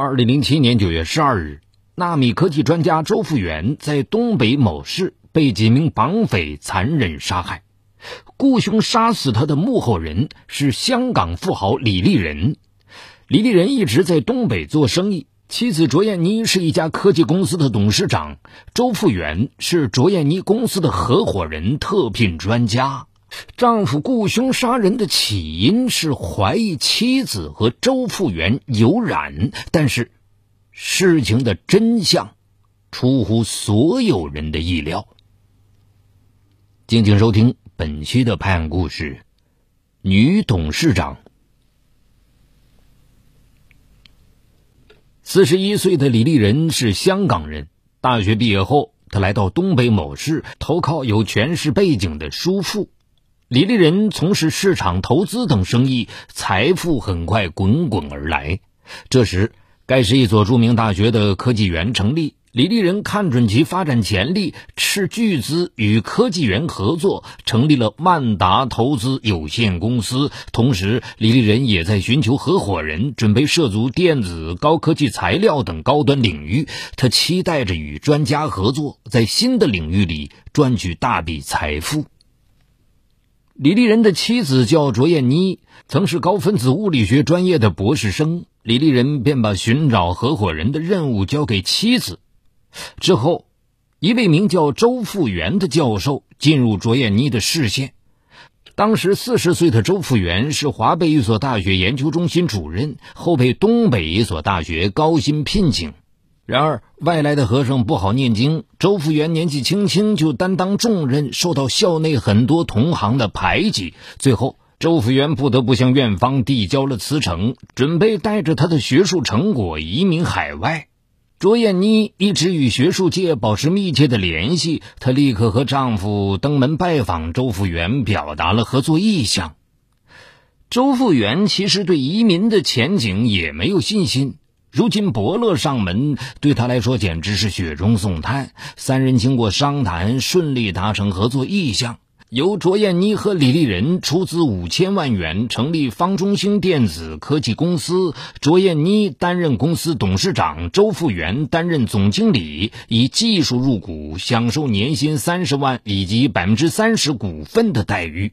二零零七年九月十二日，纳米科技专家周富元在东北某市被几名绑匪残忍杀害。雇凶杀死他的幕后人是香港富豪李立仁。李立仁一直在东北做生意，妻子卓艳妮是一家科技公司的董事长，周富元是卓艳妮公司的合伙人、特聘专家。丈夫雇凶杀人的起因是怀疑妻子和周富元有染，但是事情的真相出乎所有人的意料。敬请收听本期的拍案故事：女董事长。四十一岁的李丽人是香港人，大学毕业后，她来到东北某市投靠有权势背景的叔父。李立人从事市场投资等生意，财富很快滚滚而来。这时，该市一所著名大学的科技园成立。李立人看准其发展潜力，斥巨资与科技园合作，成立了万达投资有限公司。同时，李立人也在寻求合伙人，准备涉足电子、高科技材料等高端领域。他期待着与专家合作，在新的领域里赚取大笔财富。李立人的妻子叫卓艳妮，曾是高分子物理学专业的博士生。李立人便把寻找合伙人的任务交给妻子。之后，一位名叫周富元的教授进入卓艳妮的视线。当时四十岁的周富元是华北一所大学研究中心主任，后被东北一所大学高薪聘请。然而，外来的和尚不好念经。周福元年纪轻轻就担当重任，受到校内很多同行的排挤。最后，周福元不得不向院方递交了辞呈，准备带着他的学术成果移民海外。卓艳妮一直与学术界保持密切的联系，她立刻和丈夫登门拜访周福元，表达了合作意向。周福元其实对移民的前景也没有信心。如今伯乐上门，对他来说简直是雪中送炭。三人经过商谈，顺利达成合作意向，由卓艳妮和李立人出资五千万元成立方中兴电子科技公司，卓艳妮担任公司董事长，周富元担任总经理，以技术入股，享受年薪三十万以及百分之三十股份的待遇。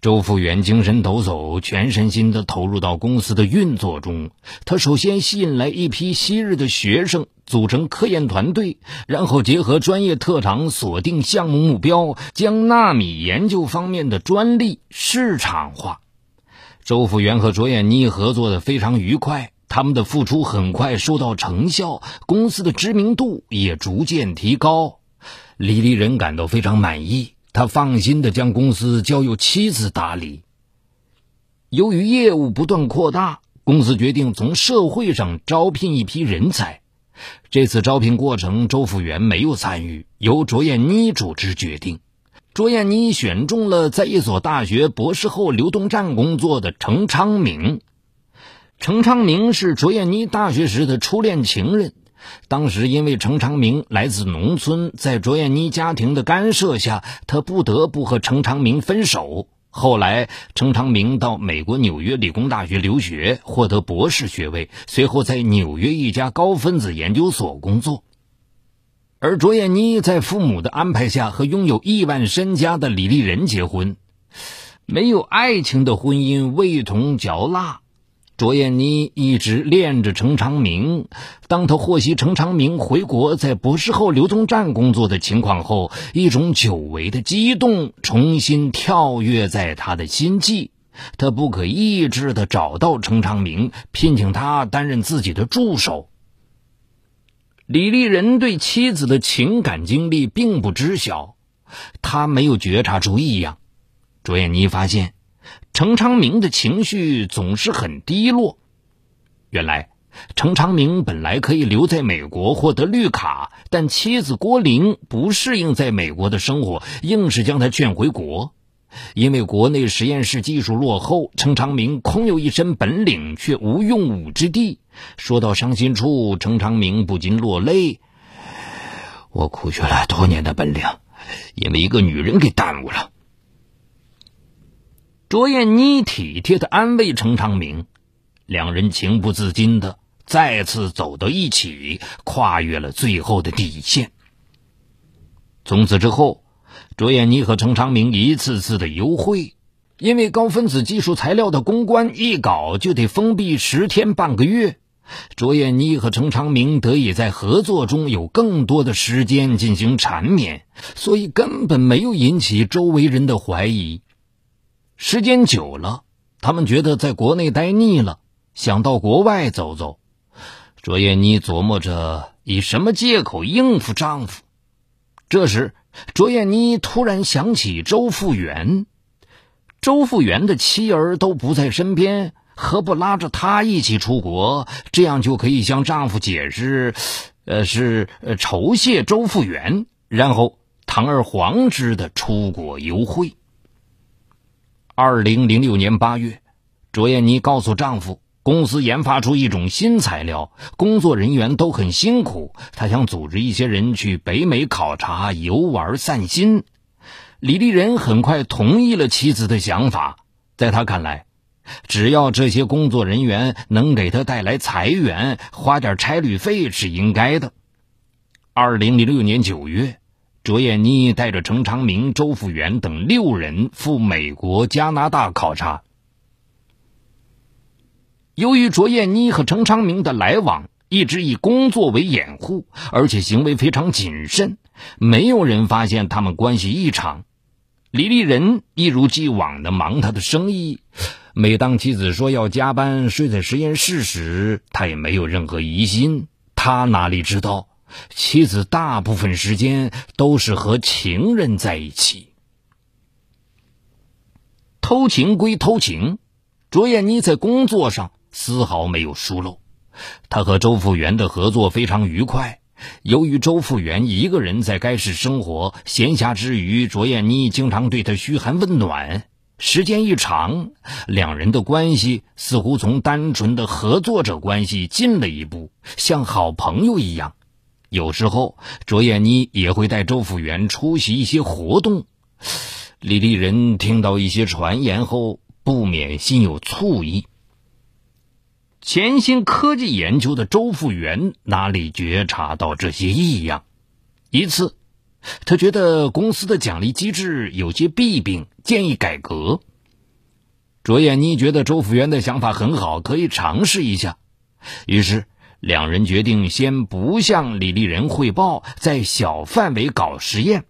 周富元精神抖擞，全身心地投入到公司的运作中。他首先吸引来一批昔日的学生，组成科研团队，然后结合专业特长，锁定项目目标，将纳米研究方面的专利市场化。周富元和卓艳妮合作的非常愉快，他们的付出很快收到成效，公司的知名度也逐渐提高。李立人感到非常满意。他放心的将公司交由妻子打理。由于业务不断扩大，公司决定从社会上招聘一批人才。这次招聘过程，周福元没有参与，由卓艳妮主持决定。卓艳妮选中了在一所大学博士后流动站工作的程昌明。程昌明是卓艳妮大学时的初恋情人。当时因为程长明来自农村，在卓艳妮家庭的干涉下，他不得不和程长明分手。后来，程长明到美国纽约理工大学留学，获得博士学位，随后在纽约一家高分子研究所工作。而卓艳妮在父母的安排下和拥有亿万身家的李立仁结婚，没有爱情的婚姻味同嚼蜡。卓艳妮一直恋着程长明。当他获悉程长明回国在博士后流动站工作的情况后，一种久违的激动重新跳跃在他的心际。他不可抑制地找到程长明，聘请他担任自己的助手。李立人对妻子的情感经历并不知晓，他没有觉察出异样。卓艳妮发现。程昌明的情绪总是很低落。原来，程昌明本来可以留在美国获得绿卡，但妻子郭玲不适应在美国的生活，硬是将他劝回国。因为国内实验室技术落后，程昌明空有一身本领，却无用武之地。说到伤心处，程昌明不禁落泪：“我苦学了多年的本领，因为一个女人给耽误了。”卓艳妮体贴的安慰程长明，两人情不自禁的再次走到一起，跨越了最后的底线。从此之后，卓艳妮和程长明一次次的幽会，因为高分子技术材料的公关一搞就得封闭十天半个月，卓艳妮和程长明得以在合作中有更多的时间进行缠绵，所以根本没有引起周围人的怀疑。时间久了，他们觉得在国内待腻了，想到国外走走。卓艳妮琢磨着以什么借口应付丈夫。这时，卓艳妮突然想起周复原，周复原的妻儿都不在身边，何不拉着他一起出国？这样就可以向丈夫解释，呃，是酬谢周复原，然后堂而皇之的出国游会。二零零六年八月，卓艳妮告诉丈夫。公司研发出一种新材料，工作人员都很辛苦。他想组织一些人去北美考察、游玩、散心。李立仁很快同意了妻子的想法。在他看来，只要这些工作人员能给他带来财源，花点差旅费是应该的。二零零六年九月，卓艳妮带着程昌明、周富元等六人赴美国、加拿大考察。由于卓艳妮和程昌明的来往一直以工作为掩护，而且行为非常谨慎，没有人发现他们关系异常。李立仁一如既往的忙他的生意，每当妻子说要加班睡在实验室时，他也没有任何疑心。他哪里知道，妻子大部分时间都是和情人在一起。偷情归偷情，卓艳妮在工作上。丝毫没有疏漏，她和周复原的合作非常愉快。由于周复原一个人在该市生活，闲暇之余，卓艳妮经常对他嘘寒问暖。时间一长，两人的关系似乎从单纯的合作者关系进了一步，像好朋友一样。有时候，卓艳妮也会带周复原出席一些活动。李立人听到一些传言后，不免心有醋意。潜心科技研究的周复原哪里觉察到这些异样？一次，他觉得公司的奖励机制有些弊病，建议改革。卓艳妮觉得周复原的想法很好，可以尝试一下。于是，两人决定先不向李立人汇报，在小范围搞实验。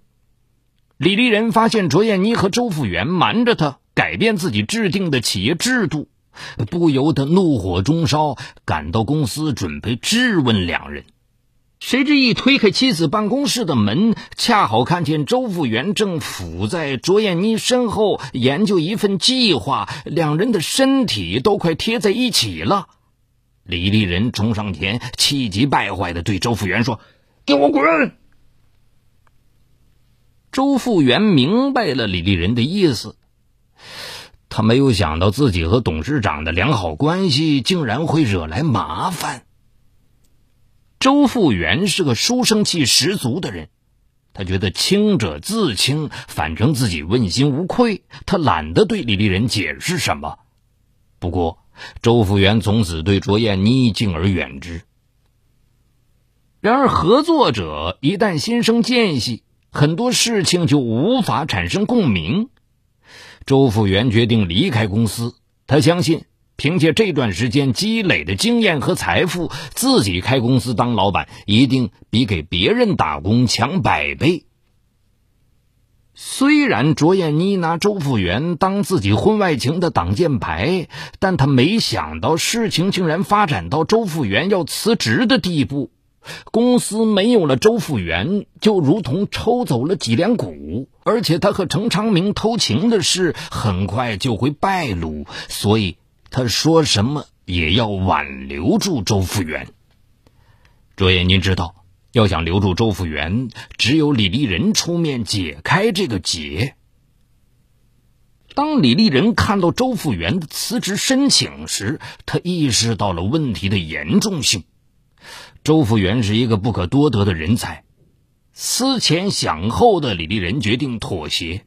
李立人发现卓艳妮和周复原瞒着他改变自己制定的企业制度。不由得怒火中烧，赶到公司准备质问两人。谁知一推开妻子办公室的门，恰好看见周复原正伏在卓艳妮身后研究一份计划，两人的身体都快贴在一起了。李立人冲上前，气急败坏的对周复原说：“给我滚！”周复原明白了李立人的意思。他没有想到自己和董事长的良好关系竟然会惹来麻烦。周复原是个书生气十足的人，他觉得清者自清，反正自己问心无愧，他懒得对李立人解释什么。不过，周复原从此对卓艳妮敬而远之。然而，合作者一旦心生间隙，很多事情就无法产生共鸣。周复原决定离开公司。他相信，凭借这段时间积累的经验和财富，自己开公司当老板一定比给别人打工强百倍。虽然卓艳妮拿周复原当自己婚外情的挡箭牌，但她没想到事情竟然发展到周复原要辞职的地步。公司没有了周复原，就如同抽走了脊梁骨，而且他和程昌明偷情的事很快就会败露，所以他说什么也要挽留住周复原。卓艳您知道，要想留住周复原，只有李立人出面解开这个结。当李立人看到周复原的辞职申请时，他意识到了问题的严重性。周复原是一个不可多得的人才，思前想后的李立人决定妥协。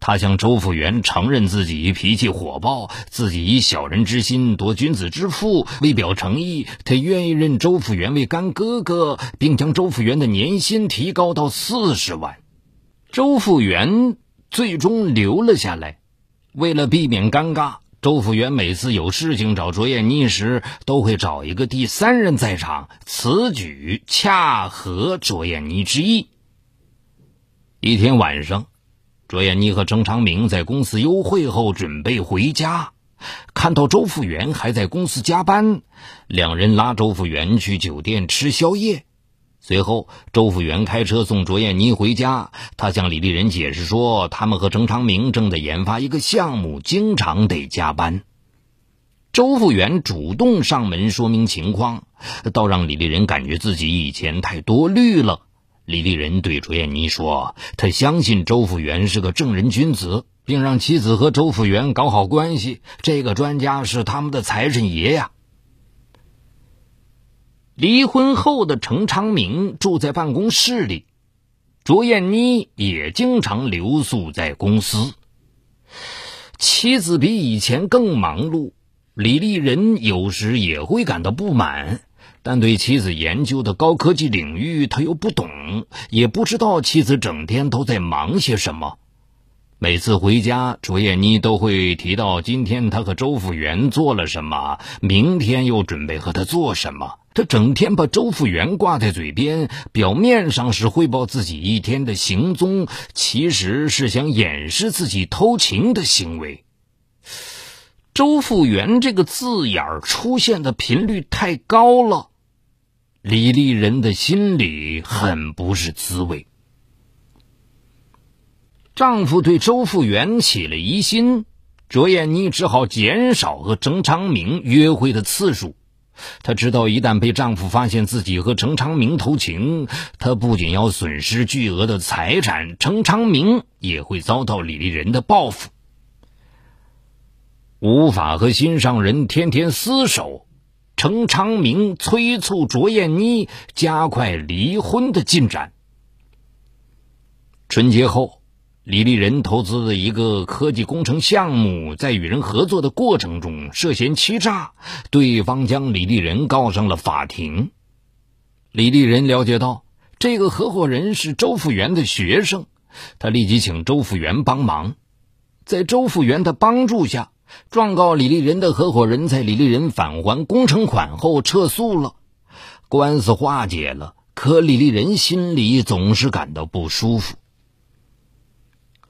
他向周复原承认自己脾气火爆，自己以小人之心夺君子之腹。为表诚意，他愿意认周复原为干哥哥，并将周复原的年薪提高到四十万。周复原最终留了下来。为了避免尴尬，周复原每次有事情找卓艳妮时，都会找一个第三人在场。此举恰合卓艳妮之意。一天晚上。卓艳妮和程长明在公司幽会后准备回家，看到周复原还在公司加班，两人拉周复原去酒店吃宵夜。随后，周复原开车送卓艳妮回家。他向李丽人解释说，他们和程长明正在研发一个项目，经常得加班。周复原主动上门说明情况，倒让李丽人感觉自己以前太多虑了。李立人对卓艳妮说：“他相信周复原是个正人君子，并让妻子和周复原搞好关系。这个专家是他们的财神爷呀。”离婚后的程昌明住在办公室里，卓艳妮也经常留宿在公司。妻子比以前更忙碌，李立人有时也会感到不满。但对妻子研究的高科技领域，他又不懂，也不知道妻子整天都在忙些什么。每次回家，卓艳妮都会提到今天他和周复元做了什么，明天又准备和他做什么。他整天把周复元挂在嘴边，表面上是汇报自己一天的行踪，其实是想掩饰自己偷情的行为。周复元这个字眼出现的频率太高了。李丽人的心里很不是滋味。丈夫对周复元起了疑心，卓艳妮只好减少和程昌明约会的次数。她知道，一旦被丈夫发现自己和程昌明偷情，她不仅要损失巨额的财产，程昌明也会遭到李丽人的报复。无法和心上人天天厮守。程昌明催促卓艳妮加快离婚的进展。春节后，李丽人投资的一个科技工程项目，在与人合作的过程中涉嫌欺诈，对方将李丽人告上了法庭。李丽人了解到，这个合伙人是周复原的学生，他立即请周复原帮忙，在周复原的帮助下。状告李立人的合伙人，在李立人返还工程款后撤诉了，官司化解了。可李立人心里总是感到不舒服。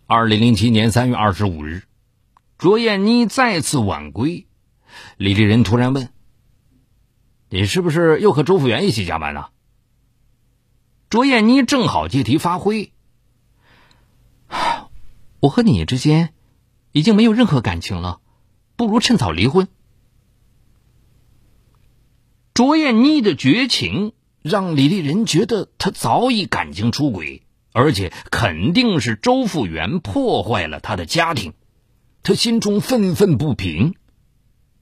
二零零七年三月二十五日，卓艳妮再次晚归，李立人突然问：“你是不是又和周复原一起加班呢？”卓艳妮正好借题发挥：“我和你之间已经没有任何感情了。”不如趁早离婚。卓艳妮的绝情让李丽人觉得她早已感情出轨，而且肯定是周复原破坏了她的家庭，她心中愤愤不平。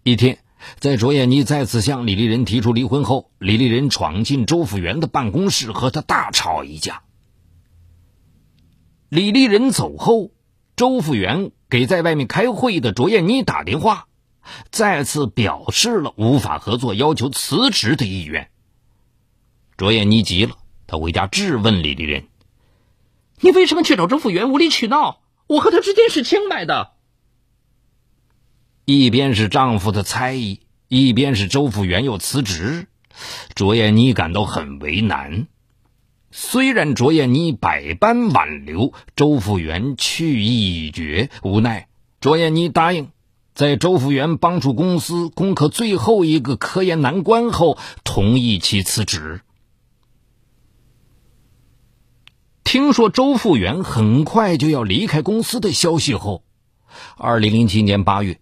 一天，在卓艳妮再次向李丽人提出离婚后，李丽人闯进周复原的办公室，和他大吵一架。李丽人走后，周复原。给在外面开会的卓艳妮打电话，再次表示了无法合作、要求辞职的意愿。卓艳妮急了，她回家质问李丽人：“你为什么去找周复原无理取闹？我和他之间是清白的。”一边是丈夫的猜疑，一边是周复原要辞职，卓艳妮感到很为难。虽然卓艳妮百般挽留，周复原去意已决，无奈卓艳妮答应，在周复原帮助公司攻克最后一个科研难关后，同意其辞职。听说周复原很快就要离开公司的消息后，二零零七年八月，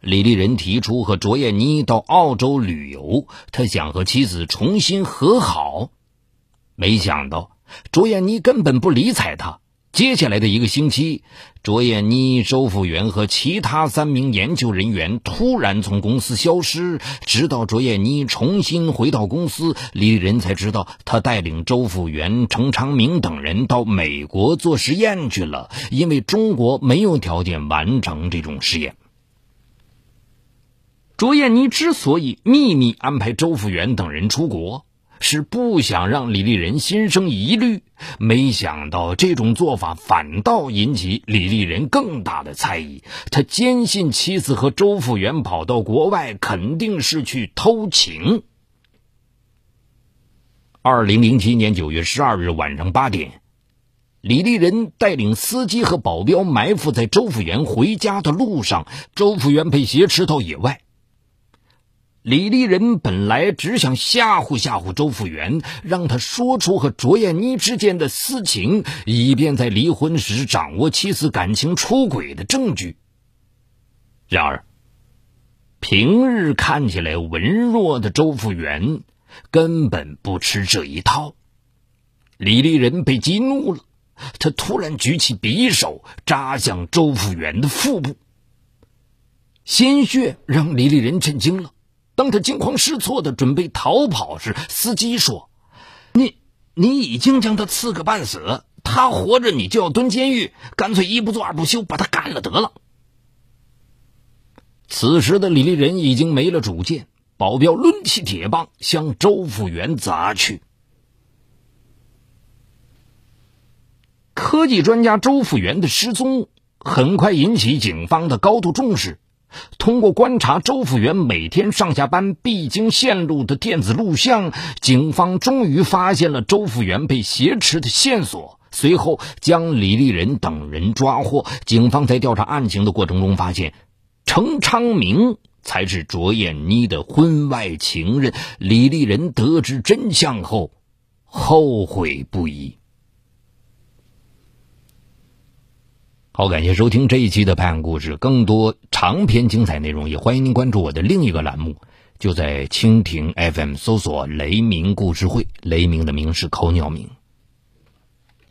李立人提出和卓艳妮到澳洲旅游，他想和妻子重新和好。没想到，卓艳妮根本不理睬他，接下来的一个星期，卓艳妮、周复元和其他三名研究人员突然从公司消失。直到卓艳妮重新回到公司，李立人才知道他带领周复元、程昌明等人到美国做实验去了，因为中国没有条件完成这种实验。卓艳妮之所以秘密安排周复元等人出国。是不想让李立人心生疑虑，没想到这种做法反倒引起李立人更大的猜疑。他坚信妻子和周复元跑到国外肯定是去偷情。二零零七年九月十二日晚上八点，李立人带领司机和保镖埋伏在周复元回家的路上，周复元被挟持到野外。李丽人本来只想吓唬吓唬周复元，让他说出和卓艳妮之间的私情，以便在离婚时掌握妻子感情出轨的证据。然而，平日看起来文弱的周复元根本不吃这一套。李丽人被激怒了，他突然举起匕首扎向周复元的腹部，鲜血让李丽人震惊了。当他惊慌失措的准备逃跑时，司机说：“你你已经将他刺个半死，他活着你就要蹲监狱，干脆一不做二不休，把他干了得了。”此时的李立人已经没了主见，保镖抡起铁棒向周复元砸去。科技专家周复元的失踪很快引起警方的高度重视。通过观察周复元每天上下班必经线路的电子录像，警方终于发现了周复元被挟持的线索。随后将李立人等人抓获。警方在调查案情的过程中发现，程昌明才是卓艳妮的婚外情人。李立人得知真相后，后悔不已。好，感谢收听这一期的《拍案故事》，更多长篇精彩内容，也欢迎您关注我的另一个栏目，就在蜻蜓 FM 搜索“雷鸣故事会”，雷鸣的鸣是口鸟鸣。